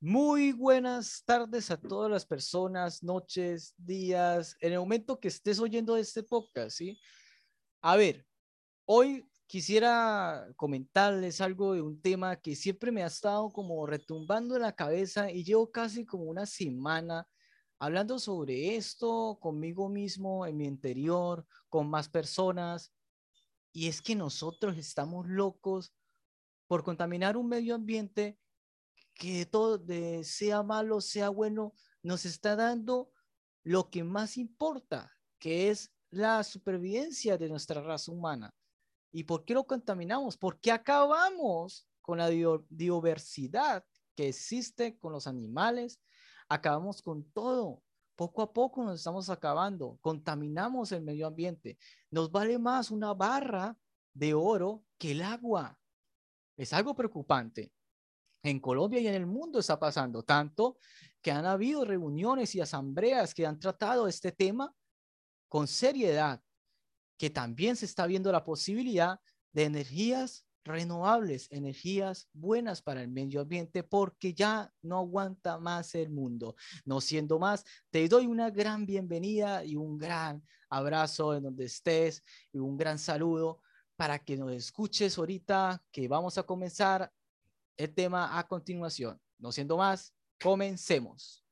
Muy buenas tardes a todas las personas, noches, días, en el momento que estés oyendo este podcast, ¿sí? A ver, hoy quisiera comentarles algo de un tema que siempre me ha estado como retumbando en la cabeza y llevo casi como una semana hablando sobre esto conmigo mismo, en mi interior, con más personas. Y es que nosotros estamos locos por contaminar un medio ambiente que todo, sea malo, sea bueno, nos está dando lo que más importa, que es la supervivencia de nuestra raza humana. ¿Y por qué lo contaminamos? Porque acabamos con la diversidad que existe con los animales, acabamos con todo. Poco a poco nos estamos acabando, contaminamos el medio ambiente. Nos vale más una barra de oro que el agua. Es algo preocupante. En Colombia y en el mundo está pasando tanto que han habido reuniones y asambleas que han tratado este tema con seriedad, que también se está viendo la posibilidad de energías renovables, energías buenas para el medio ambiente, porque ya no aguanta más el mundo. No siendo más, te doy una gran bienvenida y un gran abrazo en donde estés y un gran saludo para que nos escuches ahorita que vamos a comenzar el tema a continuación. No siendo más, comencemos.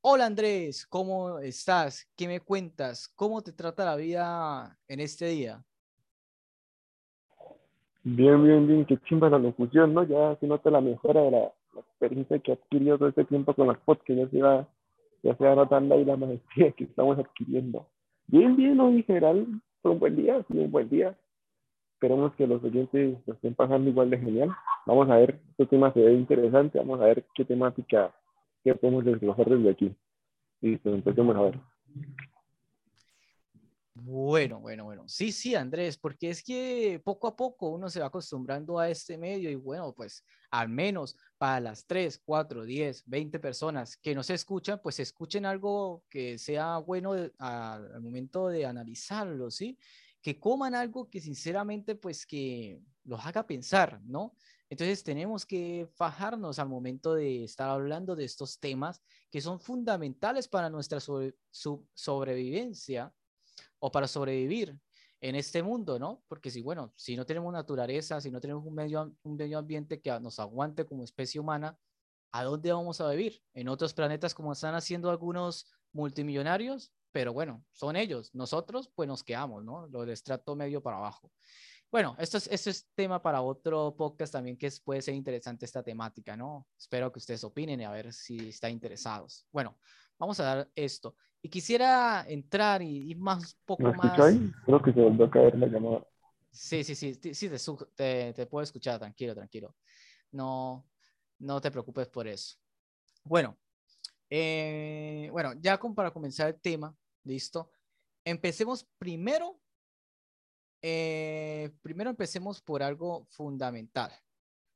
Hola Andrés, ¿cómo estás? ¿Qué me cuentas? ¿Cómo te trata la vida en este día? Bien, bien, bien, qué chimba la locución, ¿no? Ya se nota la mejora de la, experiencia que ha adquirido todo este tiempo con las podcasts, ya se va, ya se va notando ahí la maestría que estamos adquiriendo. Bien, bien, ¿no? En general, fue un buen día, sí, un buen día. Esperemos que los oyentes lo estén pasando igual de genial. Vamos a ver, este tema se ve interesante, vamos a ver qué temática que podemos desglosar desde aquí. Listo, empecemos a ver. Bueno, bueno, bueno. Sí, sí, Andrés, porque es que poco a poco uno se va acostumbrando a este medio y bueno, pues al menos para las 3, 4, 10, 20 personas que nos escuchan, pues escuchen algo que sea bueno al momento de analizarlo, ¿sí? Que coman algo que sinceramente pues que los haga pensar, ¿no? Entonces tenemos que fajarnos al momento de estar hablando de estos temas que son fundamentales para nuestra sobrevivencia o para sobrevivir en este mundo, ¿no? Porque si, bueno, si no tenemos naturaleza, si no tenemos un medio, un medio ambiente que nos aguante como especie humana, ¿a dónde vamos a vivir? En otros planetas como están haciendo algunos multimillonarios, pero bueno, son ellos. Nosotros, pues nos quedamos, ¿no? Lo del estrato medio para abajo. Bueno, esto es, esto es tema para otro podcast también que puede ser interesante esta temática, ¿no? Espero que ustedes opinen y a ver si están interesados. Bueno, vamos a dar esto. Y quisiera entrar y ir más, poco más. Creo que se volvió a caer la llamada. Sí, sí, sí, sí, te, te, puedo escuchar, tranquilo, tranquilo. No, no te preocupes por eso. Bueno, eh, bueno, ya para comenzar el tema, listo. Empecemos primero, eh, primero empecemos por algo fundamental,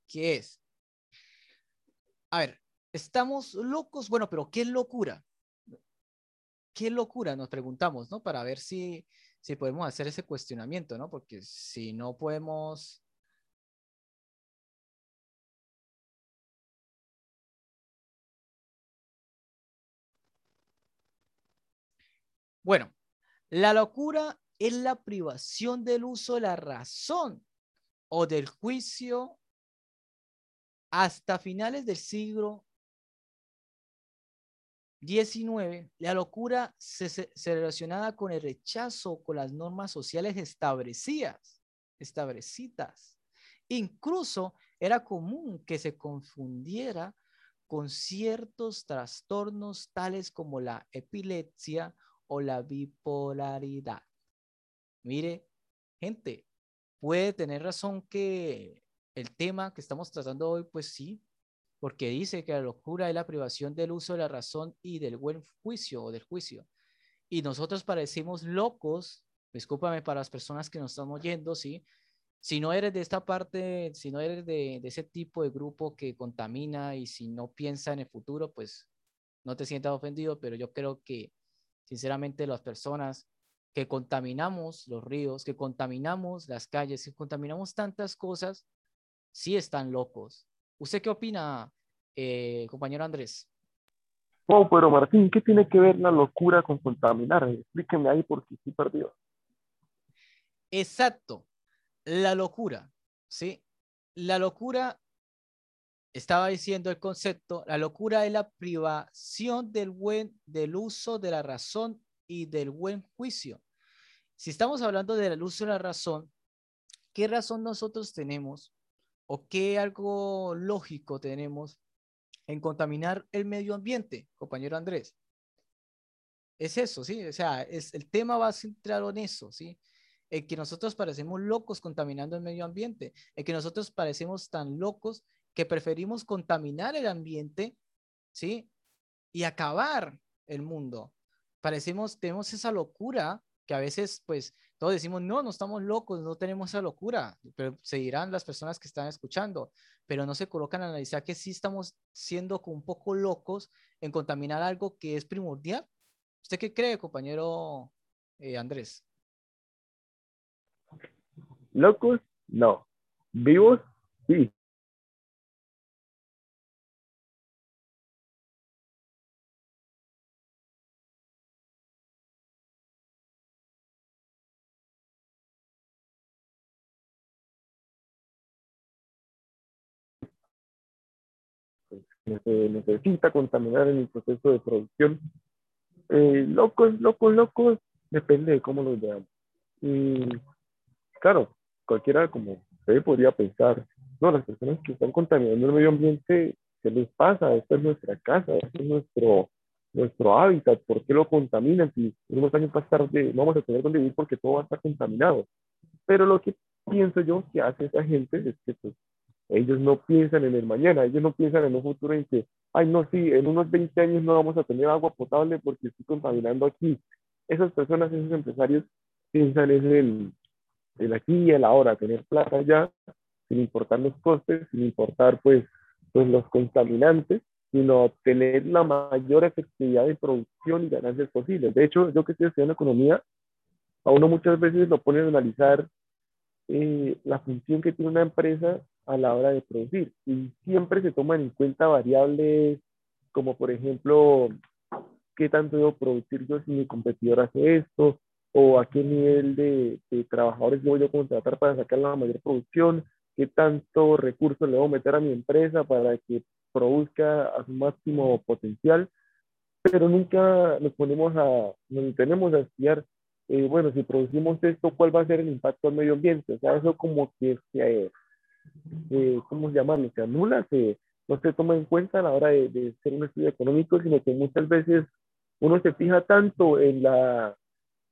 que es, a ver, estamos locos, bueno, pero ¿qué locura? qué locura, nos preguntamos, ¿no? Para ver si, si podemos hacer ese cuestionamiento, ¿no? Porque si no podemos... Bueno, la locura es la privación del uso de la razón o del juicio hasta finales del siglo 19. La locura se, relacionada con el rechazo con las normas sociales establecidas, establecidas. Incluso era común que se confundiera con ciertos trastornos tales como la epilepsia o la bipolaridad. Mire, gente, puede tener razón que el tema que estamos tratando hoy, pues sí, porque dice que la locura es la privación del uso de la razón y del buen juicio o del juicio. Y nosotros parecemos locos, discúlpame para las personas que nos están oyendo, ¿sí? Si no eres de esta parte, si no eres de, de ese tipo de grupo que contamina y si no piensa en el futuro, pues no te sientas ofendido, pero yo creo que sinceramente las personas que contaminamos los ríos, que contaminamos las calles, que contaminamos tantas cosas, sí están locos ¿Usted qué opina, eh, compañero Andrés? Oh, pero Martín, ¿qué tiene que ver la locura con contaminar? Explíqueme ahí porque estoy perdido. Exacto, la locura, ¿sí? La locura, estaba diciendo el concepto, la locura es la privación del buen, del uso de la razón y del buen juicio. Si estamos hablando del uso de la razón, ¿qué razón nosotros tenemos o qué algo lógico tenemos en contaminar el medio ambiente, compañero Andrés? Es eso, ¿sí? O sea, es, el tema va centrado en eso, ¿sí? En que nosotros parecemos locos contaminando el medio ambiente, en que nosotros parecemos tan locos que preferimos contaminar el ambiente, ¿sí? Y acabar el mundo. Parecemos, tenemos esa locura que a veces, pues, todos decimos, no, no estamos locos, no tenemos esa locura, pero se dirán las personas que están escuchando, pero no se colocan a analizar que sí estamos siendo un poco locos en contaminar algo que es primordial. ¿Usted qué cree, compañero eh, Andrés? Locos, no. Vivos, sí. Necesita contaminar en el proceso de producción. Eh, locos, locos, locos, depende de cómo los veamos. Y claro, cualquiera como usted podría pensar, no, las personas que están contaminando el medio ambiente, ¿qué les pasa? Esta es nuestra casa, este es nuestro, nuestro hábitat, ¿por qué lo contaminan? Si unos años más tarde no vamos a tener donde vivir porque todo va a estar contaminado. Pero lo que pienso yo que hace esa gente es que pues, ellos no piensan en el mañana, ellos no piensan en un futuro en que, ay, no, sí, en unos 20 años no vamos a tener agua potable porque estoy contaminando aquí. Esas personas, esos empresarios piensan en el, el aquí y el ahora, tener plata ya, sin importar los costes, sin importar pues, pues los contaminantes, sino tener la mayor efectividad de producción y ganancias posibles. De hecho, yo que estoy estudiando economía, a uno muchas veces lo pone a analizar eh, la función que tiene una empresa a la hora de producir. Y siempre se toman en cuenta variables como, por ejemplo, qué tanto debo producir yo si mi competidor hace esto, o a qué nivel de, trabajadores debo yo contratar para sacar la mayor producción, qué tanto recursos le debo meter a mi empresa para que produzca a su máximo potencial, pero nunca nos ponemos a, nos tenemos a estudiar, eh, bueno, si producimos esto, ¿cuál va a ser el impacto al medio ambiente? O sea, eso como que se, eh, ¿cómo llamarlo? Se anula, se, no se toma en cuenta a la hora de, de hacer un estudio económico, sino que muchas veces uno se fija tanto en, la,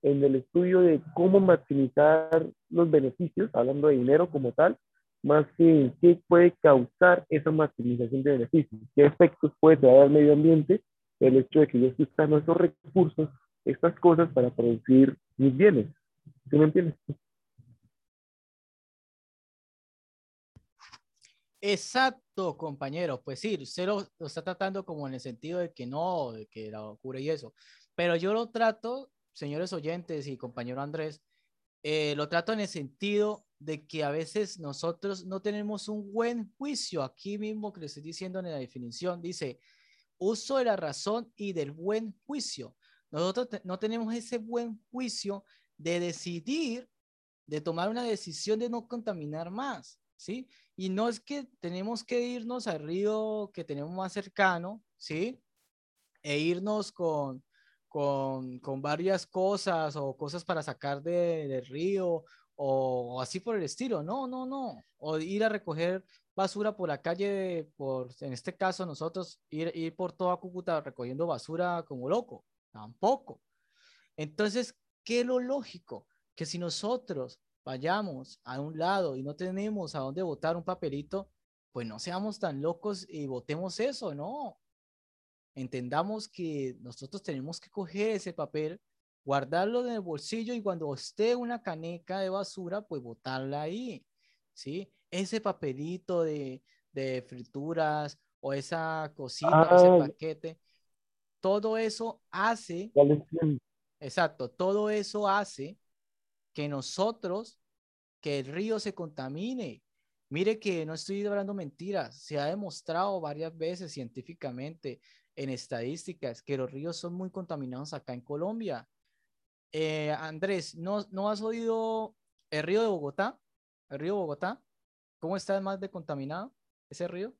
en el estudio de cómo maximizar los beneficios, hablando de dinero como tal, más que en qué puede causar esa maximización de beneficios, qué efectos puede traer al medio ambiente el hecho de que yo estoy usando esos recursos, estas cosas para producir mis bienes. ¿Sí me entiendes? Exacto, compañero. Pues sí, usted lo, está tratando como en el sentido de que no, de que la locura y eso. Pero yo lo trato, señores oyentes y compañero Andrés, eh, lo trato en el sentido de que a veces nosotros no tenemos un buen juicio. Aquí mismo que le estoy diciendo en la definición, dice uso de la razón y del buen juicio. Nosotros no tenemos ese buen juicio de decidir, de tomar una decisión de no contaminar más. ¿sí? Y no es que tenemos que irnos al río que tenemos más cercano, ¿sí? E irnos con, con, con varias cosas o cosas para sacar de, del río o, así por el estilo. No, no, no. O ir a recoger basura por la calle, por, en este caso nosotros, ir, ir por toda Cúcuta recogiendo basura como loco. Tampoco. Entonces, ¿qué es lo lógico? Que si nosotros vayamos a un lado y no tenemos a dónde votar un papelito, pues no seamos tan locos y votemos eso, ¿no? Entendamos que nosotros tenemos que coger ese papel, guardarlo en el bolsillo y cuando esté una caneca de basura, pues botarla ahí, ¿sí? Ese papelito de, de frituras o esa cosita, ese ah. paquete, todo eso hace, exacto, todo eso hace que nosotros, que el río se contamine, Mire que no estoy hablando mentiras, se ha demostrado varias veces científicamente en estadísticas que los ríos son muy contaminados acá en Colombia. Eh, Andrés, ¿no, ¿no has oído el río de Bogotá? ¿El río Bogotá? ¿Cómo está más de contaminado ese río?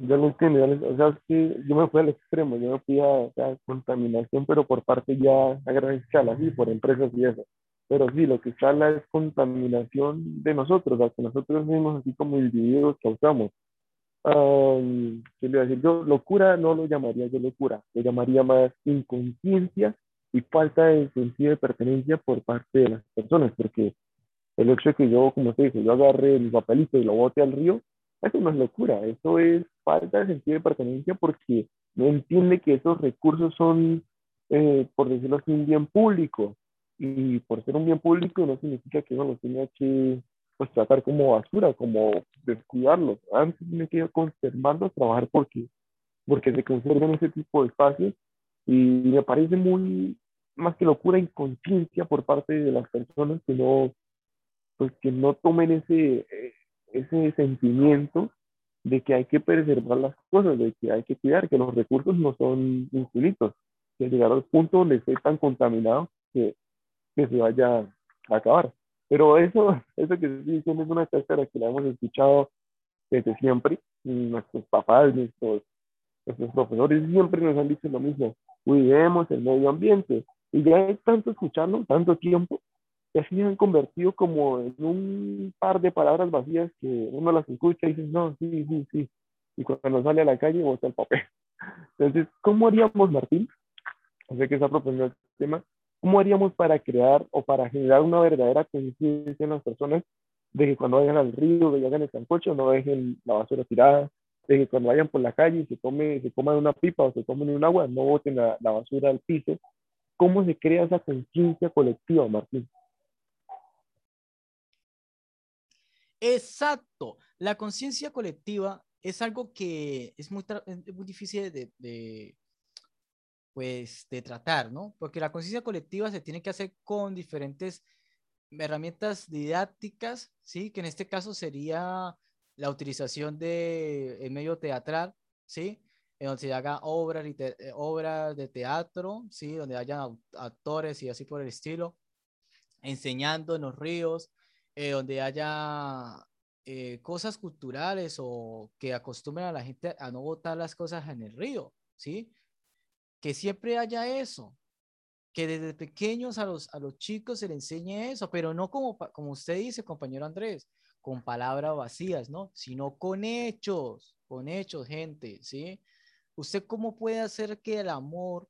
Yo no entiendo, o sea, es que yo me fui al extremo, yo me fui a, contaminación, pero por parte ya a gran escala, sí, por empresas y eso. Pero sí, lo que sale es contaminación de nosotros, o sea, nosotros mismos, así como individuos, causamos. Um, ¿Qué le a decir? Yo locura no lo llamaría yo locura, lo llamaría más inconsciencia y falta de sentido de pertenencia por parte de las personas, porque el hecho de que yo, como usted dice, yo agarre mi papelito y lo bote al río, eso no es locura, eso es falta de sentido de pertenencia porque no entiende que esos recursos son, eh, por decirlo así, un bien público. Y por ser un bien público no significa que uno los tenga que pues, tratar como basura, como descuidarlos. Antes tiene que conservarlos, trabajar porque, porque se conserven ese tipo de espacios. Y me parece muy, más que locura, inconsciencia por parte de las personas que no, pues que no tomen ese, eh, ese sentimiento de que hay que preservar las cosas, de que hay que cuidar, que los recursos no son infinitos, que llegar al punto donde esté tan contaminado que, que se vaya a acabar. Pero eso, eso que estoy diciendo es una cáscara que la hemos escuchado desde siempre. Nuestros papás, nuestros, nuestros profesores siempre nos han dicho lo mismo. Cuidemos el medio ambiente. Y ya hay tanto escucharlo, tanto tiempo, que así han convertido como en un par de palabras vacías que uno las escucha y dice, no, sí, sí, sí. Y cuando sale a la calle, bota el papel. Entonces, ¿cómo haríamos, Martín? O sea que está proponiendo el tema. ¿Cómo haríamos para crear o para generar una verdadera conciencia en las personas de que cuando vayan al río, que vayan el sancocho, no dejen la basura tirada, de que cuando vayan por la calle y se, tome, se coman una pipa o se tomen un agua, no boten la, la basura al piso? ¿Cómo se crea esa conciencia colectiva, Martín? Exacto. La conciencia colectiva es algo que es muy, muy difícil de, pues, de tratar, ¿no? Porque la conciencia colectiva se tiene que hacer con diferentes herramientas didácticas, ¿sí? Que en este caso sería la utilización de medio teatral, ¿sí? En donde se haga obras, eh, obras de teatro, ¿sí? Donde haya actores y así por el estilo, enseñando en los ríos, eh, donde haya eh, cosas culturales o que acostumbren a la gente a no botar las cosas en el río, ¿sí? Que siempre haya eso, que desde pequeños a los, a los chicos se les enseñe eso, pero no como, como usted dice, compañero Andrés, con palabras vacías, ¿no? Sino con hechos, con hechos, gente, ¿sí? ¿Usted cómo puede hacer que el amor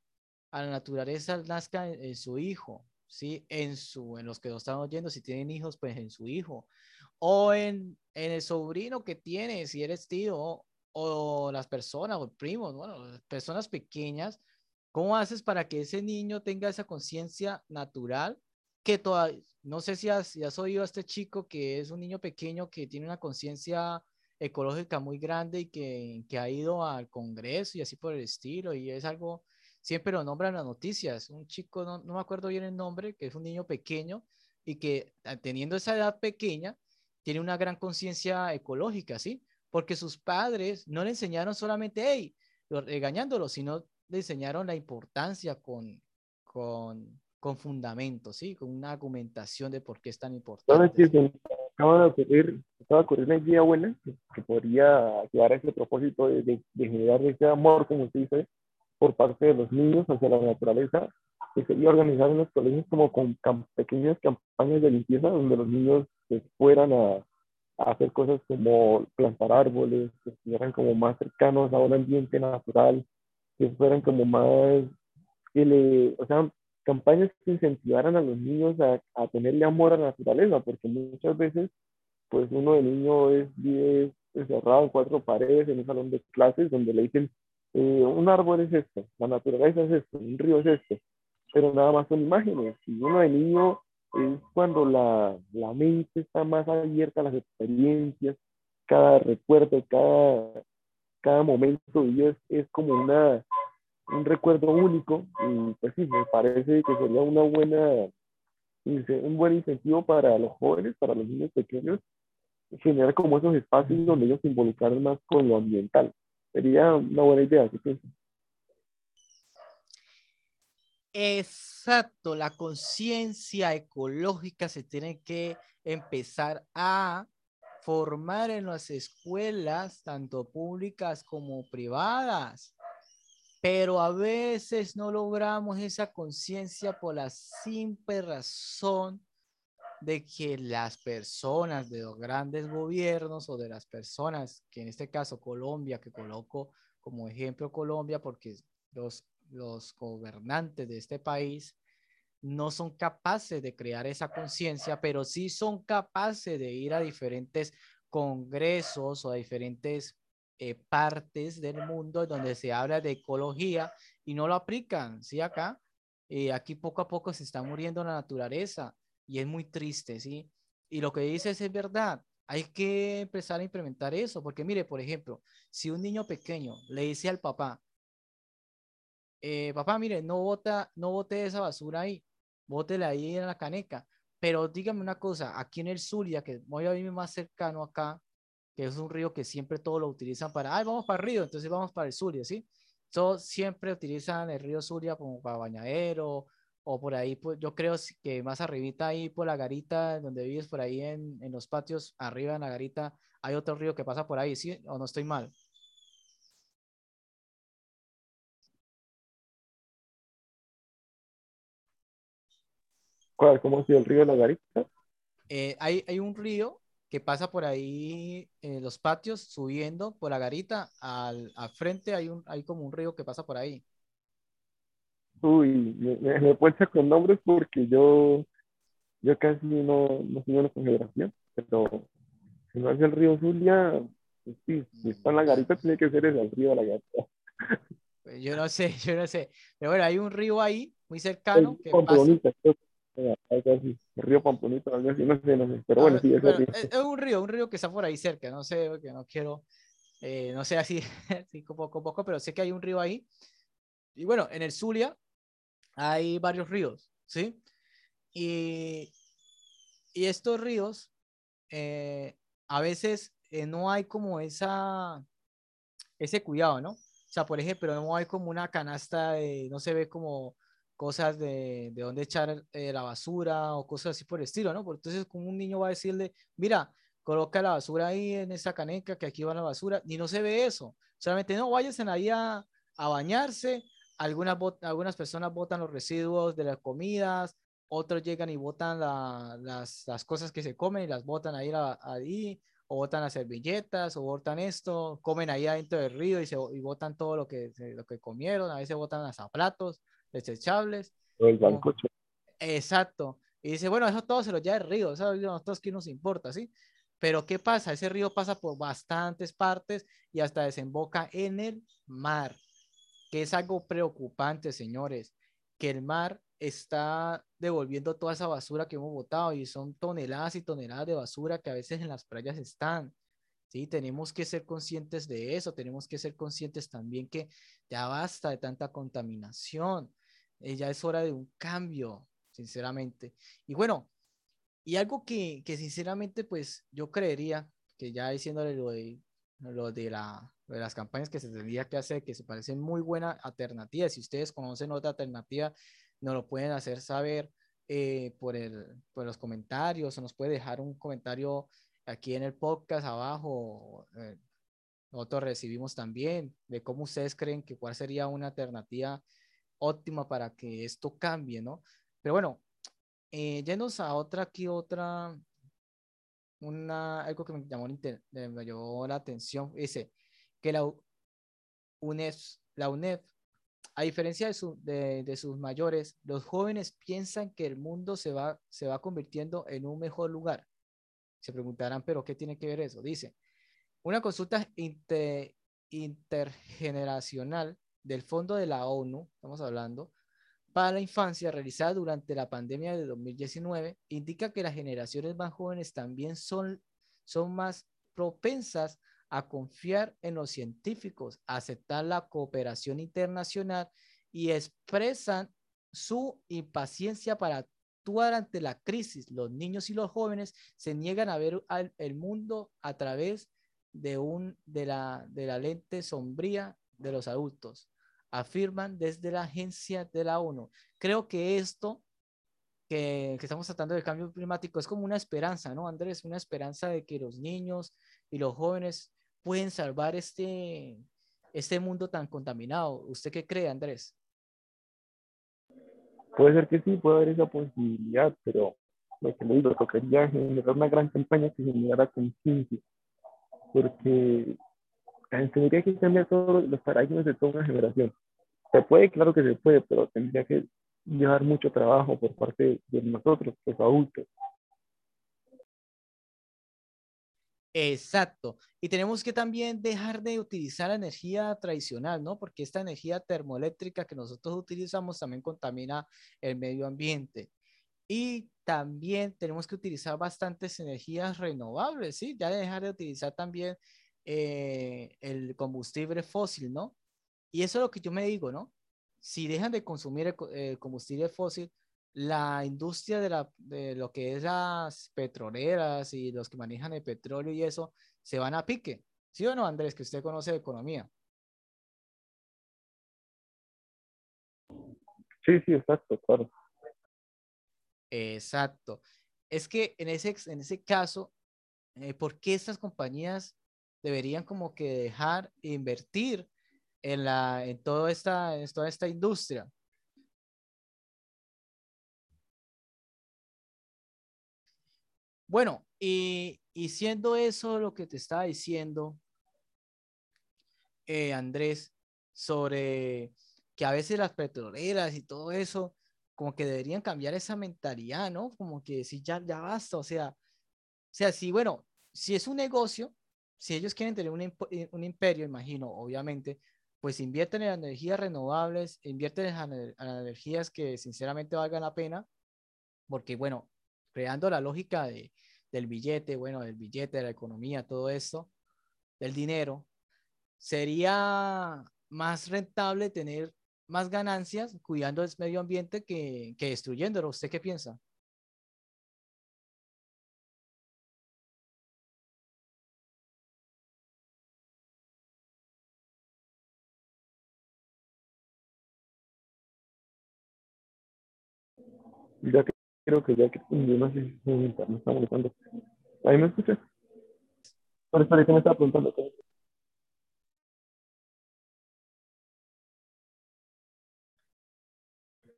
a la naturaleza nazca en su hijo? ¿Sí? En, su, en los que lo están oyendo, si tienen hijos, pues en su hijo. O en, en el sobrino que tiene, si eres tío, o, las personas, o primos, bueno, personas pequeñas. ¿Cómo haces para que ese niño tenga esa conciencia natural? Que todavía, no sé si has, si has oído a este chico que es un niño pequeño que tiene una conciencia ecológica muy grande y que, que, ha ido al Congreso y así por el estilo, y es algo siempre lo nombran las noticias. Un chico, no, no me acuerdo bien el nombre, que es un niño pequeño y que ah, teniendo esa edad pequeña, tiene una gran conciencia ecológica, ¿sí? Porque sus padres no le enseñaron solamente, hey, regañándolo, sino le enseñaron la importancia con, con, con fundamentos, ¿sí? Con una argumentación de por qué es tan importante. acaba de ocurrir, acaba de ocurrir una idea buena que, podría llevar a ese propósito de, de, de generar ese amor, como usted dice, por parte de los niños hacia la naturaleza, que sería organizar en los colegios como con pequeñas campañas de limpieza donde los niños pues, fueran a, a, hacer cosas como plantar árboles, que estuvieran como más cercanos a un ambiente natural, que fueran como más, que le, o sea, campañas que incentivaran a los niños a, a tenerle amor a la naturaleza, porque muchas veces, pues uno de niño es, vive encerrado en cuatro paredes en un salón de clases donde le dicen un árbol es esto, la naturaleza es esto, un río es esto, pero nada más son imágenes. Y uno de niño es cuando la, la mente está más abierta a las experiencias, cada recuerdo, cada, cada momento de es, es como una, un recuerdo único y pues sí, me parece que sería una buena un buen incentivo para los jóvenes, para los niños pequeños, generar como esos espacios donde ellos se involucran más con lo ambiental. Sería una buena idea, ¿qué piensas? Exacto, la conciencia ecológica se tiene que empezar a formar en las escuelas, tanto públicas como privadas. Pero a veces no logramos esa conciencia por la simple razón de que las personas de los grandes gobiernos o de las personas, que en este caso Colombia, que coloco como ejemplo Colombia, porque los, los gobernantes de este país no son capaces de crear esa conciencia, pero sí son capaces de ir a diferentes congresos o a diferentes eh, partes del mundo donde se habla de ecología y no lo aplican, ¿sí? Acá, eh, aquí poco a poco se está muriendo la naturaleza y es muy triste, ¿sí? Y lo que dices es verdad, hay que empezar a implementar eso, porque mire, por ejemplo, si un niño pequeño le dice al papá, eh, papá, mire, no bota, no bote esa basura ahí, bótela ahí en la caneca. Pero dígame una cosa, aquí en el Zulia, que voy a vivir más cercano acá, que es un río que siempre todos lo utilizan para, ay, vamos para el río, entonces vamos para el Zulia, ¿sí? Todos siempre utilizan el río Zulia como para bañadero, o por ahí, pues yo creo que más arribita ahí por la garita, donde vives por ahí en, en los patios, arriba en la garita, hay otro río que pasa por ahí, ¿sí? ¿O no estoy mal? ¿Cuál? ¿Cómo ha sido el río de la Garita? Eh, hay, hay un río que pasa por ahí en los patios, subiendo por la garita, al, al frente hay, un, hay como un río que pasa por ahí. Uy, me, me, me con nombres porque yo, yo casi no, no sigo la geografía, pero si no es el río Zulia, pues sí, si está en la garita, tiene que ser el río de la garita. Pues yo no sé, yo no sé. Pero bueno, hay un río ahí, muy cercano, que pasa, el río así, no sé, no sé, pero bueno, sí, es, es, un río, un río que está por ahí cerca, no sé, que no quiero, eh, no sé así, así poco a poco, pero sé que hay un río ahí. Y bueno, en el Zulia hay varios ríos, ¿sí? Y, y estos ríos, eh, a veces eh, no hay como esa, ese cuidado, ¿no? O sea, por ejemplo, no hay como una canasta de, no se ve como cosas de, de dónde echar eh, la basura o cosas así por el estilo, ¿no? Porque entonces como un niño va a decirle, mira, coloca la basura ahí en esa caneca que aquí va la basura, ni no se ve eso. Solamente no, vayan ahí a, a bañarse, algunas, algunas personas botan los residuos de las comidas, otros llegan y botan la, las, las, cosas que se comen y las botan ahí, ahí o botan las servilletas, o botan esto, comen ahí adentro del río y, se, y botan todo lo que, lo que comieron, a veces botan hasta platos desechables. El Exacto. Y dice, bueno, eso todo se lo lleva el río, eso a nosotros qué nos importa, ¿sí? Pero ¿qué pasa? Ese río pasa por bastantes partes y hasta desemboca en el mar, que es algo preocupante, señores, que el mar está devolviendo toda esa basura que hemos botado y son toneladas y toneladas de basura que a veces en las playas están. Sí, tenemos que ser conscientes de eso, tenemos que ser conscientes también que ya basta de tanta contaminación, eh, ya es hora de un cambio, sinceramente. Y bueno, y algo que, que sinceramente, pues yo creería que ya diciéndole lo de, lo de, la, de las campañas que se tendría que hacer, que se parecen muy buena alternativa, si ustedes conocen otra alternativa, nos lo pueden hacer saber eh, por, el, por los comentarios o nos puede dejar un comentario aquí en el podcast abajo, eh, nosotros recibimos también de cómo ustedes creen que cuál sería una alternativa óptima para que esto cambie, ¿no? Pero bueno, eh, yéndonos a otra aquí, otra, una, algo que me llamó, me llamó la atención, dice que la UNEF, la UNEF, a diferencia de, su, de, de, sus mayores, los jóvenes piensan que el mundo se va, se va convirtiendo en un mejor lugar se preguntarán, pero ¿qué tiene que ver eso? Dice, una consulta intergeneracional del Fondo de la ONU, estamos hablando, para la infancia realizada durante la pandemia de 2019 indica que las generaciones más jóvenes también son, son más propensas a confiar en los científicos, a aceptar la cooperación internacional y expresan su impaciencia para actuar ante la crisis. Los niños y los jóvenes se niegan a ver el mundo a través de, un, de, la, de la lente sombría de los adultos, afirman desde la agencia de la ONU. Creo que esto que, que, estamos tratando del cambio climático es como una esperanza, ¿no, Andrés? Una esperanza de que los niños y los jóvenes pueden salvar este, este mundo tan contaminado. ¿Usted qué cree, Andrés? Puede ser que sí, puede haber esa posibilidad, pero lo que le digo, tocaría generar una gran campaña que generara conciencia, porque tendría que cambiar todos los paradigmas de toda una generación. Se puede, claro que se puede, pero tendría que llevar mucho trabajo por parte de nosotros, los adultos. Exacto. Y tenemos que también dejar de utilizar la energía tradicional, ¿no? Porque esta energía termoeléctrica que nosotros utilizamos también contamina el medio ambiente. Y también tenemos que utilizar bastantes energías renovables, ¿sí? Ya dejar de utilizar también eh, el combustible fósil, ¿no? Y eso es lo que yo me digo, ¿no? Si dejan de consumir el, combustible fósil, la industria de, la, de, lo que es las petroleras y los que manejan el petróleo y eso, se van a pique. ¿Sí o no, Andrés, que usted conoce de economía? Sí, sí, exacto, claro. Exacto. Es que en ese, en ese caso, eh, ¿por qué estas compañías deberían como que dejar invertir en, la, en, toda, esta, en toda esta industria. Bueno, y, y, siendo eso lo que te estaba diciendo, eh, Andrés, sobre que a veces las petroleras y todo eso, como que deberían cambiar esa mentalidad, ¿no? Como que si ya, ya basta, o sea, o sea, si, bueno, si es un negocio, si ellos quieren tener eh, un, imperio, imagino, obviamente, pues invierten en energías renovables, invierten en, energías que sinceramente valgan la pena, porque bueno, creando la lógica de, del billete, bueno, del billete, de la economía, todo esto, del dinero, sería más rentable tener más ganancias cuidando del medio ambiente que, que destruyéndolo. ¿Usted qué piensa? Ya que creo que ya que no sé si me está molestando. ¿Ahí me escuchas? Por eso ahorita me estaba preguntando.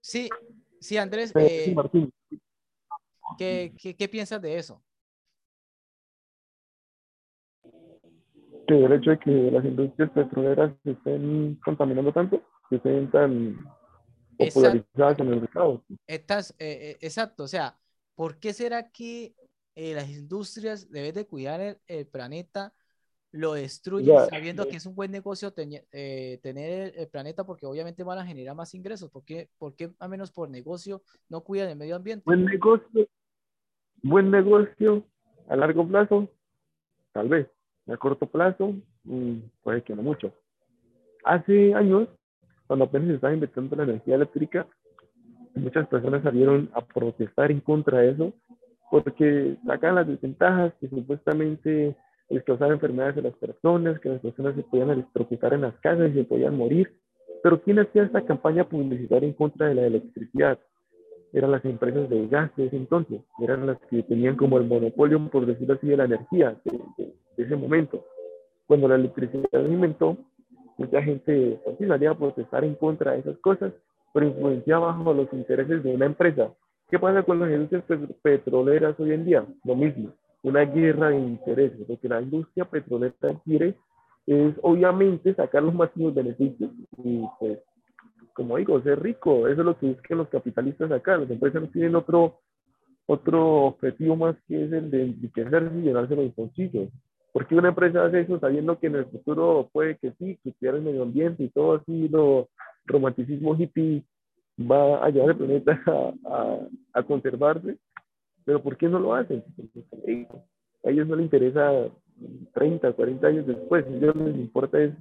Sí, sí, Andrés. Eh, Martín. ¿qué, qué, qué piensas de eso? Que el hecho de que las industrias petroleras estén contaminando tanto, que estén tan popularizadas en el mercado. Estás, eh, eh, exacto, o sea, ¿por qué será que eh, las industrias, deben de cuidar el, planeta, lo destruyen sabiendo que es un buen negocio tener el, planeta porque obviamente van a generar más ingresos? ¿Por qué, por qué a menos por negocio no cuidan el medio ambiente? Buen negocio, buen negocio a largo plazo, tal vez. A corto plazo, mm, puede que no mucho. Hace años cuando apenas se estaba inventando la energía eléctrica, muchas personas salieron a protestar en contra de eso, porque sacan las desventajas que supuestamente les causaban enfermedades a las personas, que las personas se podían electrocutar en las casas y se podían morir. Pero ¿quién hacía esta campaña publicitaria en contra de la electricidad? Eran las empresas de gas de ese entonces, eran las que tenían como el monopolio, por decirlo así, de la energía de, de ese momento. Cuando la electricidad se inventó, mucha gente pues, salía a protestar en contra de esas cosas, pero influenciaba bajo los intereses de una empresa. ¿Qué pasa con las industrias petroleras hoy en día? Lo mismo, una guerra de intereses. Lo que la industria petrolera quiere es obviamente sacar los máximos beneficios y pues, como digo, ser rico. Eso es lo que buscan los capitalistas acá. Las empresas no tienen otro, otro objetivo más que es el de enriquecerse y llenarse los bolsillos. ¿Por qué una empresa hace eso sabiendo que en el futuro puede que sí, que cuidar el medio ambiente y todo así, lo romanticismo hippie va a ayudar al planeta a, a, conservarse? Pero ¿por qué no lo hacen? A ellos no les interesa 30, 40 años después, a ellos les importa es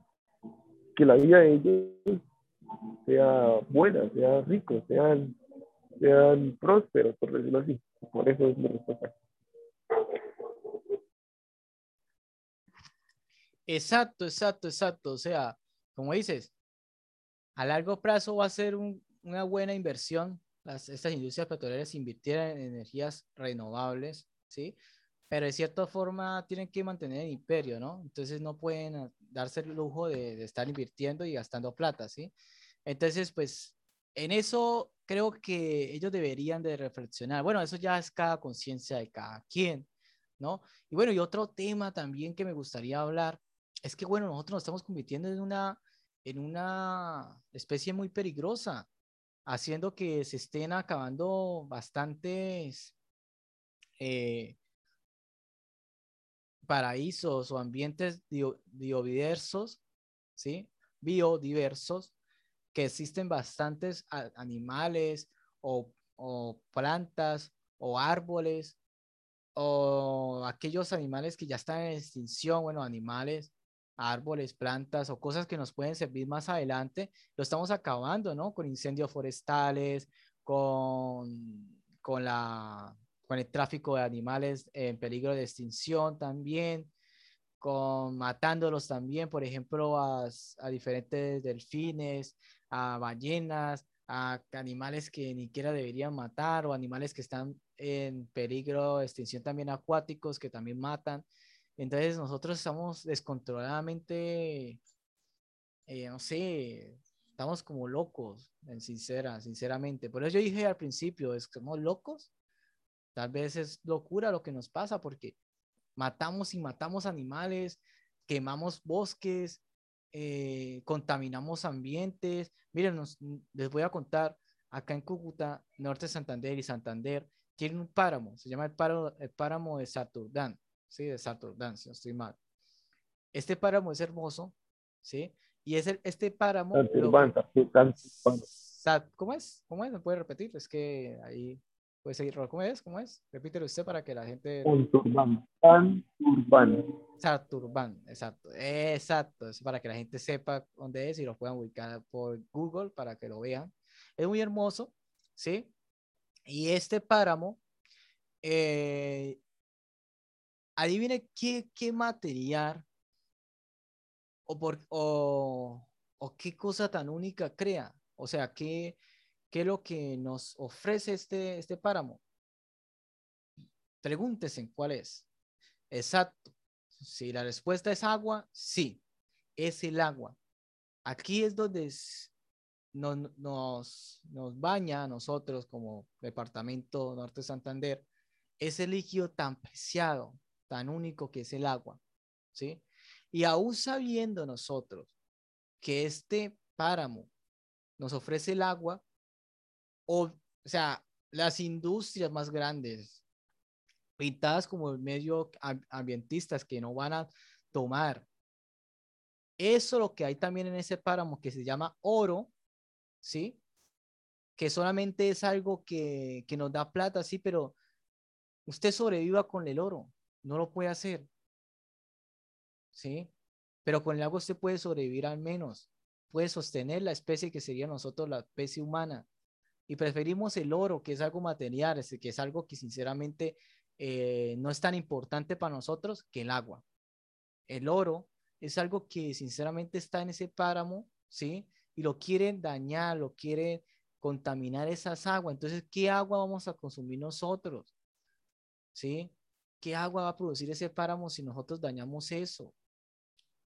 que la vida de ellos sea buena, sea rico, sean sean prósperos, por decirlo así. Por eso es mi respuesta. Exacto, exacto, exacto. O sea, como dices, a largo plazo va a ser una buena inversión. Las, estas industrias petroleras invirtieran en energías renovables, ¿sí? Pero de cierta forma tienen que mantener el imperio, ¿no? Entonces no pueden darse el lujo de, de estar invirtiendo y gastando plata, ¿sí? Entonces, pues, en eso creo que ellos deberían de reflexionar. Bueno, eso ya es cada conciencia de cada quien, ¿no? Y bueno, y otro tema también que me gustaría hablar es que, bueno, nosotros nos estamos convirtiendo en una, en una especie muy peligrosa, haciendo que se estén acabando bastantes eh, paraísos o ambientes biodiversos, ¿sí? Biodiversos, que existen bastantes animales o, o plantas o árboles o aquellos animales que ya están en extinción, bueno, animales árboles, plantas o cosas que nos pueden servir más adelante, lo estamos acabando, ¿no? Con incendios forestales, con, con, la, con el tráfico de animales en peligro de extinción también, con matándolos también, por ejemplo, a, a diferentes delfines, a ballenas, a animales que ni siquiera deberían matar o animales que están en peligro de extinción también acuáticos que también matan. Entonces nosotros estamos descontroladamente, eh, no sé, estamos como locos, en sincera, sinceramente. Por eso yo dije al principio, es somos locos. Tal vez es locura lo que nos pasa porque matamos y matamos animales, quemamos bosques, eh, contaminamos ambientes. Miren, les voy a contar, acá en Cúcuta, Norte de Santander y Santander, tienen un páramo, se llama el páramo, el páramo de Saturdán. ¿Sí? De no estoy mal. Este páramo es hermoso, ¿sí? Y es el, este páramo... ¿Cómo es? ¿Cómo es? ¿Me puede repetir? Es que ahí puede seguir. ¿Cómo es? ¿Cómo es? Repítelo usted para que la gente... Santurbán. Santurbán. exacto. Exacto. Es para que la gente sepa dónde es y lo puedan ubicar por Google para que lo vean. Es muy hermoso, ¿sí? Y este páramo eh, adivine qué, qué material o, por, o, qué cosa tan única crea. O sea, qué, qué es lo que nos ofrece este, este páramo. Pregúntese cuál es. Exacto. Si la respuesta es agua, sí, es el agua. Aquí es donde nos, nos, nos baña a nosotros como Departamento Norte Santander ese líquido tan preciado, tan único que es el agua, ¿sí? Y aún sabiendo nosotros que este páramo nos ofrece el agua, o, sea, las industrias más grandes, pintadas como medio ambientistas que no van a tomar. Eso lo que hay también en ese páramo que se llama oro, ¿sí? Que solamente es algo que, que nos da plata, sí, pero usted sobreviva con el oro no lo puede hacer. ¿Sí? Pero con el agua usted puede sobrevivir al menos. Puede sostener la especie que sería nosotros la especie humana. Y preferimos el oro, que es algo material, que es algo que sinceramente eh, no es tan importante para nosotros que el agua. El oro es algo que sinceramente está en ese páramo, ¿sí? Y lo quieren dañar, lo quieren contaminar esas aguas. Entonces, ¿qué agua vamos a consumir nosotros? ¿Sí? ¿Qué agua va a producir ese páramo si nosotros dañamos eso?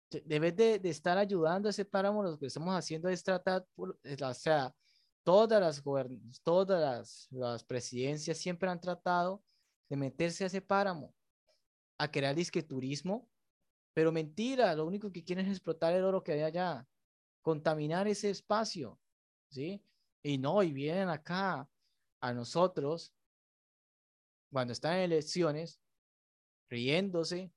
Debes de, de estar ayudando a ese páramo, lo que estamos haciendo es tratar, o sea, todas las, todas las, las presidencias siempre han tratado de meterse a ese páramo, a crear disque turismo, pero mentira, lo único que quieren es explotar el oro que hay allá, contaminar ese espacio, ¿sí? Y no, y vienen acá a nosotros, cuando están en elecciones, riéndose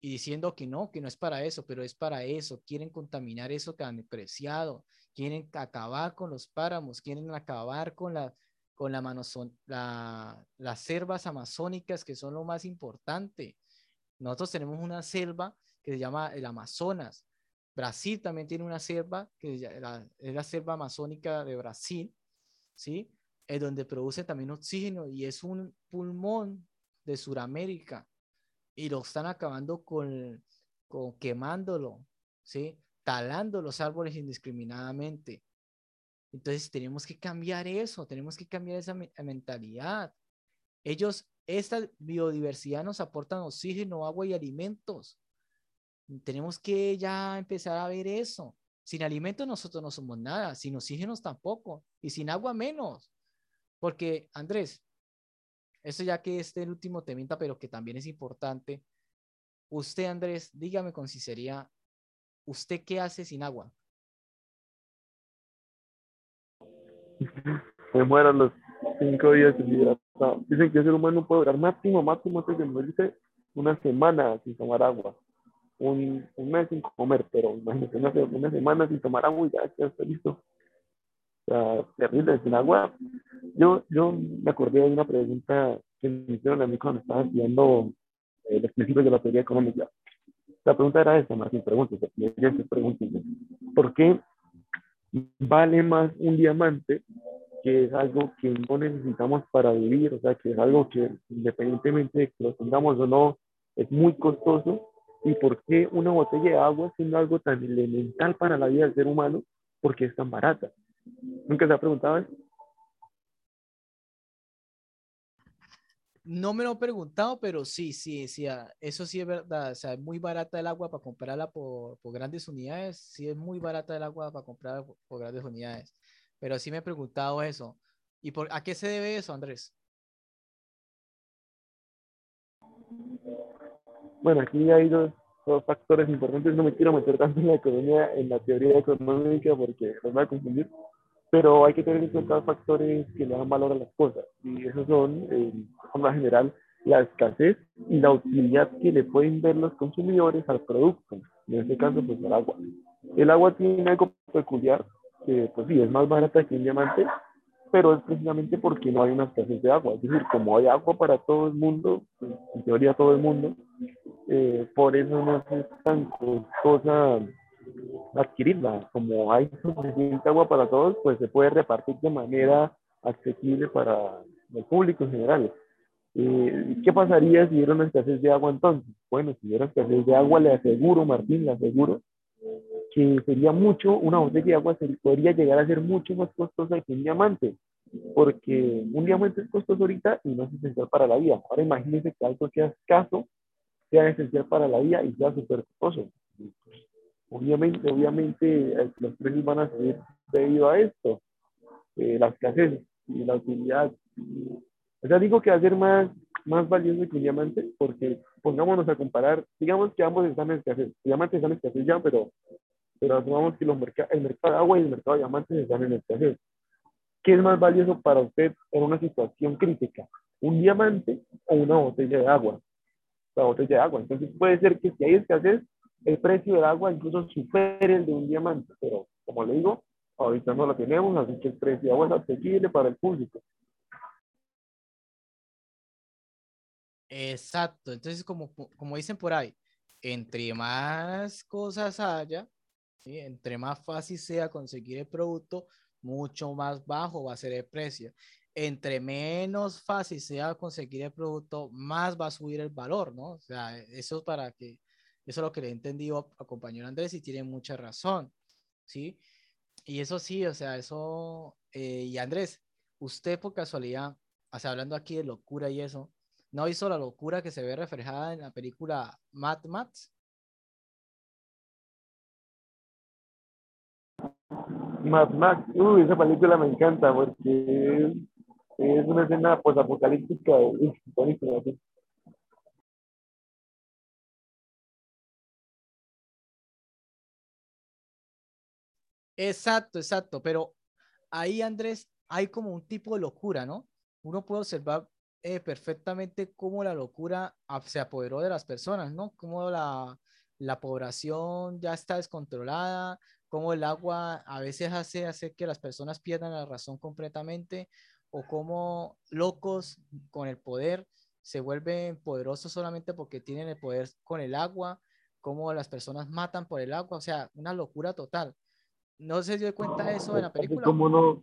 y diciendo que no, que no es para eso, pero es para eso. Quieren contaminar eso tan preciado, quieren acabar con los páramos, quieren acabar con la con la, la, las selvas amazónicas que son lo más importante. Nosotros tenemos una selva que se llama el Amazonas. Brasil también tiene una selva que es la selva amazónica de Brasil, ¿sí? es donde produce también oxígeno y es un pulmón de Sudamérica y lo están acabando con, con quemándolo, ¿sí? Talando los árboles indiscriminadamente. Entonces tenemos que cambiar eso, tenemos que cambiar esa mentalidad. Ellos, esta biodiversidad nos aportan oxígeno, agua y alimentos. Tenemos que ya empezar a ver eso. Sin alimentos nosotros no somos nada, sin oxígenos tampoco y sin agua menos. Porque, Andrés, eso ya que es el último temita, pero que también es importante. Usted, Andrés, dígame con sinceridad, ¿usted qué hace sin agua? Me muero los cinco días Dicen que el ser humano puede durar máximo, máximo, antes de morirse, una semana sin tomar agua. Un, mes sin comer, pero imagínate, una, una semana sin tomar agua y ya, ya está listo terrible, sin agua. Yo, yo me acordé de una pregunta que me hicieron a mí cuando estaba estudiando eh, los principios de la teoría económica. La pregunta era esta, Martín, pregúntese, ¿por qué vale más un diamante que es algo que no necesitamos para vivir, o sea, que es algo que independientemente de que lo tengamos o no, es muy costoso, y por qué una botella de agua, siendo algo tan elemental para la vida del ser humano, porque es tan barata. ¿Nunca se ha preguntado eso? No me lo he preguntado, pero sí, sí, sí, ah, eso sí es verdad. O sea, es muy barata el agua para comprarla por, por grandes unidades. Sí, es muy barata el agua para comprarla por, grandes unidades. Pero sí me he preguntado eso. ¿Y por, a qué se debe eso, Andrés? Bueno, aquí hay dos, dos factores importantes. No me quiero meter tanto en la economía, en la teoría económica, porque nos va a confundir pero hay que tener en cuenta factores que le dan valor a las cosas, y esos son, en forma general, la escasez y la utilidad que le pueden ver los consumidores al producto, en este caso, pues el agua. El agua tiene algo peculiar, que pues sí, es más barata que un diamante, pero es precisamente porque no hay una escasez de agua. Es decir, como hay agua para todo el mundo, en teoría todo el mundo, eh, por eso no es tan costosa adquirirla. Como hay suficiente agua para todos, pues se puede repartir de manera accesible para el público en general. Eh, ¿Qué pasaría si hubiera una escasez de agua entonces? Bueno, si hubiera escasez de agua, le aseguro, Martín, le aseguro que sería mucho, una botella de agua se, podría llegar a ser mucho más costosa que un diamante, porque un diamante es costoso ahorita y no es esencial para la vida. Ahora imagínense que algo sea escaso sea esencial para la vida y sea súper costoso. Obviamente, obviamente eh, los precios van a subir debido a esto, eh, la escasez y la utilidad. O sea, digo que va a ser más, más valioso que un diamante, porque pongámonos a comparar, digamos que ambos están en escasez, el diamante está en escasez ya, pero, pero asumamos que los el mercado de agua y el mercado de diamantes están en escasez. ¿Qué es más valioso para usted en una situación crítica? ¿Un diamante o una botella de agua? La botella de agua. Entonces puede ser que si hay escasez, el precio del agua incluso supere el de un diamante, pero como le digo, ahorita no lo tenemos, así que el precio de agua es asequible para el público. Exacto, entonces como, como dicen por ahí, entre más cosas haya, entre más fácil sea conseguir el producto, mucho más bajo va a ser el precio. Entre menos fácil sea conseguir el producto, más va a subir el valor, ¿no? O sea, eso es para que eso es lo que le he entendido a, compañero Andrés y tiene mucha razón, ¿sí? Y eso sí, o sea, eso... Eh, y Andrés, usted por casualidad, o hablando aquí de locura y eso, ¿no hizo la locura que se ve reflejada en la película Mad Max? Mad Max, uy, esa película me encanta porque es, una escena pues apocalíptica, buenísima. Exacto, exacto, pero ahí Andrés hay como un tipo de locura, ¿no? Uno puede observar eh, perfectamente cómo la locura se apoderó de las personas, ¿no? Cómo la, la población ya está descontrolada, cómo el agua a veces hace, hace que las personas pierdan la razón completamente, o cómo locos con el poder se vuelven poderosos solamente porque tienen el poder con el agua, cómo las personas matan por el agua, o sea, una locura total. No se dio cuenta de eso en la película. ¿Cómo no?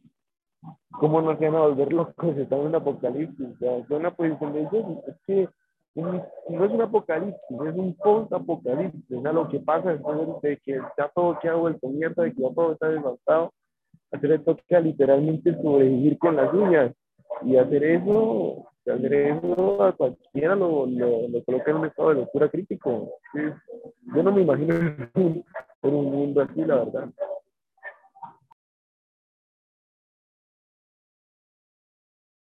¿cómo no se van a volver locos? Están en un apocalipsis. O sea, es una posición de ellos. Es que no es un apocalipsis, es un post-apocalipsis. O sea, lo que pasa después de que ya todo queda vuelto mierda, de que ya todo está devastado, hacer toca literalmente sobrevivir con las uñas. Y hacer eso, hacer eso a cualquiera lo, lo, lo coloca en un estado de locura crítico. Yo no me imagino en un mundo así, la verdad.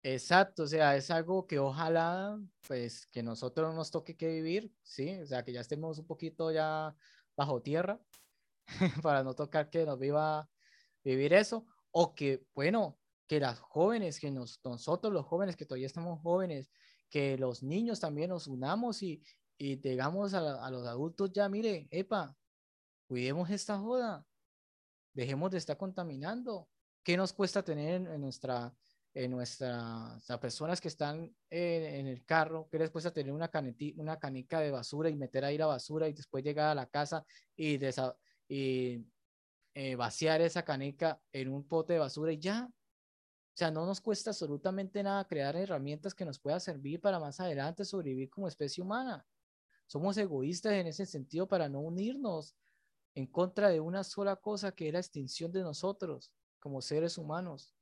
Exacto, o sea, es algo que ojalá, pues, que nosotros nos toque que vivir, ¿sí? O sea, que ya estemos un poquito ya bajo tierra para no tocar que nos viva vivir eso, o que, bueno, que las jóvenes, que nos, nosotros los jóvenes, que todavía estamos jóvenes, que los niños también nos unamos y, y digamos a, a los adultos ya, mire, epa, cuidemos esta joda, dejemos de estar contaminando. ¿Qué nos cuesta tener en nuestra en nuestras a personas que están en, el carro, que les cuesta tener una, una canica de basura y meter ahí la basura y después llegar a la casa y, y eh, vaciar esa canica en un pote de basura y ya. O sea, no nos cuesta absolutamente nada crear herramientas que nos puedan servir para más adelante sobrevivir como especie humana. Somos egoístas en ese sentido para no unirnos en contra de una sola cosa que es la extinción de nosotros como seres humanos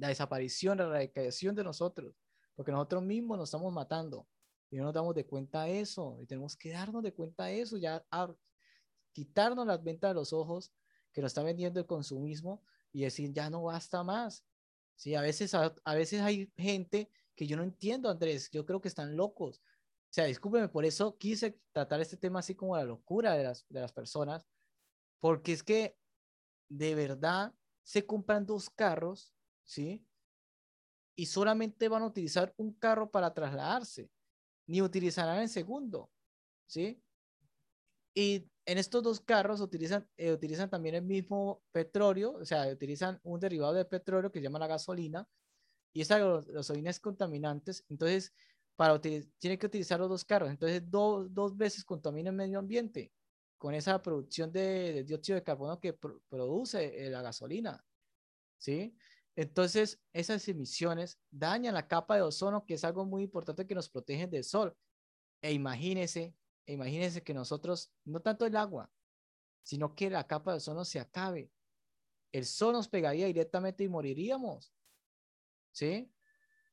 la desaparición, la erradicación de nosotros, porque nosotros mismos nos estamos matando y no nos damos de cuenta de eso y tenemos que darnos de cuenta de eso, ya quitarnos las ventas de los ojos que nos está vendiendo el consumismo y decir ya no basta más. Sí, a veces, a, veces hay gente que yo no entiendo, Andrés, yo creo que están locos. O sea, discúlpeme, por eso quise tratar este tema así como la locura de las, de las personas, porque es que de verdad se compran dos carros ¿sí? Y solamente van a utilizar un carro para trasladarse, ni utilizarán el segundo, ¿sí? Y en estos dos carros utilizan, eh, utilizan también el mismo petróleo, o sea, utilizan un derivado de petróleo que se llama la gasolina, y esa gasolina es contaminantes, entonces, para tiene que utilizar los dos carros, entonces dos veces contamina el medio ambiente con esa producción de, dióxido de carbono que produce eh, la gasolina, ¿sí? Entonces, esas emisiones dañan la capa de ozono, que es algo muy importante que nos protege del sol. E imagínense, e imagínense que nosotros, no tanto el agua, sino que la capa de ozono se acabe. El sol nos pegaría directamente y moriríamos. ¿Sí?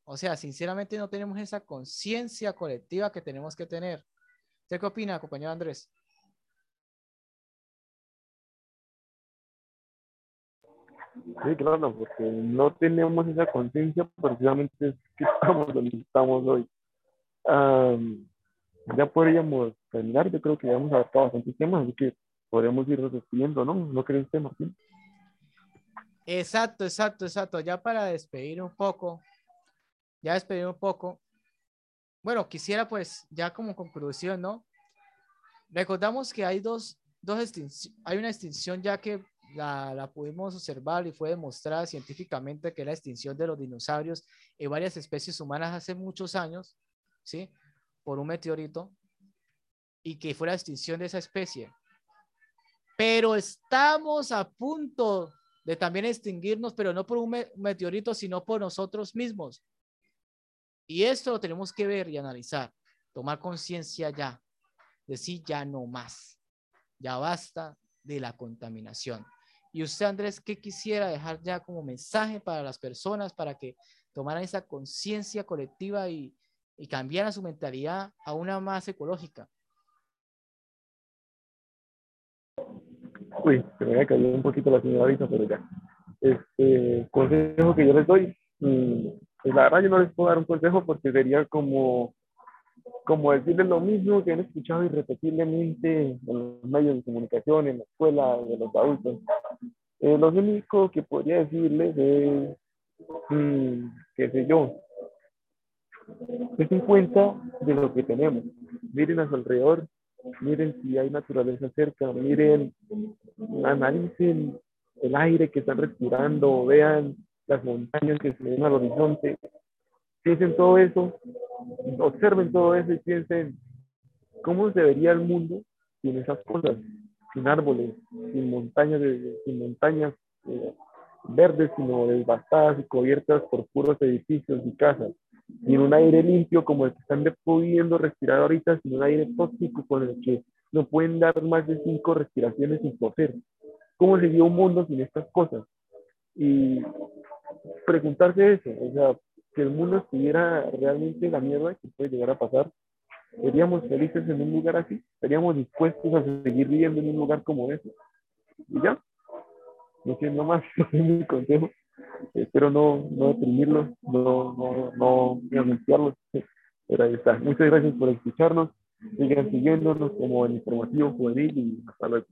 O sea, sinceramente no tenemos esa conciencia colectiva que tenemos que tener. ¿Usted qué opina, compañero Andrés? Sí, claro, porque no tenemos esa conciencia, precisamente es que estamos donde estamos hoy. ya podríamos terminar, yo creo que ya hemos abarcado bastantes temas, así que podríamos ir despidiendo, ¿no? ¿No crees Martín? Exacto, exacto, exacto. Ya para despedir un poco, ya despedir un poco. Bueno, quisiera pues, ya como conclusión, ¿no? Recordamos que hay dos, dos extinciones, hay una extinción ya que la, la, pudimos observar y fue demostrada científicamente que la extinción de los dinosaurios y varias especies humanas hace muchos años, ¿sí? Por un meteorito y que fue la extinción de esa especie. Pero estamos a punto de también extinguirnos, pero no por un meteorito, sino por nosotros mismos. Y esto lo tenemos que ver y analizar, tomar conciencia ya, decir ya no más, ya basta de la contaminación. Y usted, Andrés, ¿qué quisiera dejar ya como mensaje para las personas para que tomaran esa conciencia colectiva y, y cambiaran su mentalidad a una más ecológica? Uy, se me había caído un poquito la señorita, pero ya. Este consejo que yo les doy, pues la verdad yo no les puedo dar un consejo porque sería como como decirles lo mismo que han escuchado irrepetiblemente en los medios de comunicación, en la escuela, de los adultos. Eh, lo único que podría decirles es, mm, qué sé yo, en cuenta de lo que tenemos. Miren a su alrededor, miren si hay naturaleza cerca, miren, analicen el aire que están respirando, vean las montañas que se ven al horizonte, piensen todo eso, observen todo eso y piensen cómo se vería el mundo sin esas cosas, sin árboles, sin montañas, sin montañas eh, verdes, sino devastadas y cubiertas por puros edificios y casas, sin un aire limpio como el que están pudiendo respirar ahorita, sin un aire tóxico con el que no pueden dar más de cinco respiraciones sin poseer. ¿Cómo sería un mundo sin estas cosas? Y preguntarse eso, o sea, que el mundo estuviera realmente la mierda que puede llegar a pasar, ¿seríamos felices en un lugar así? ¿Estaríamos dispuestos a seguir viviendo en un lugar como ese? Y ya, no sé, más, es mi consejo. Espero no, no deprimirlos, no, no, no, no. Pero ahí está. Muchas gracias por escucharnos. Sigan siguiéndonos como el informativo juvenil y hasta luego.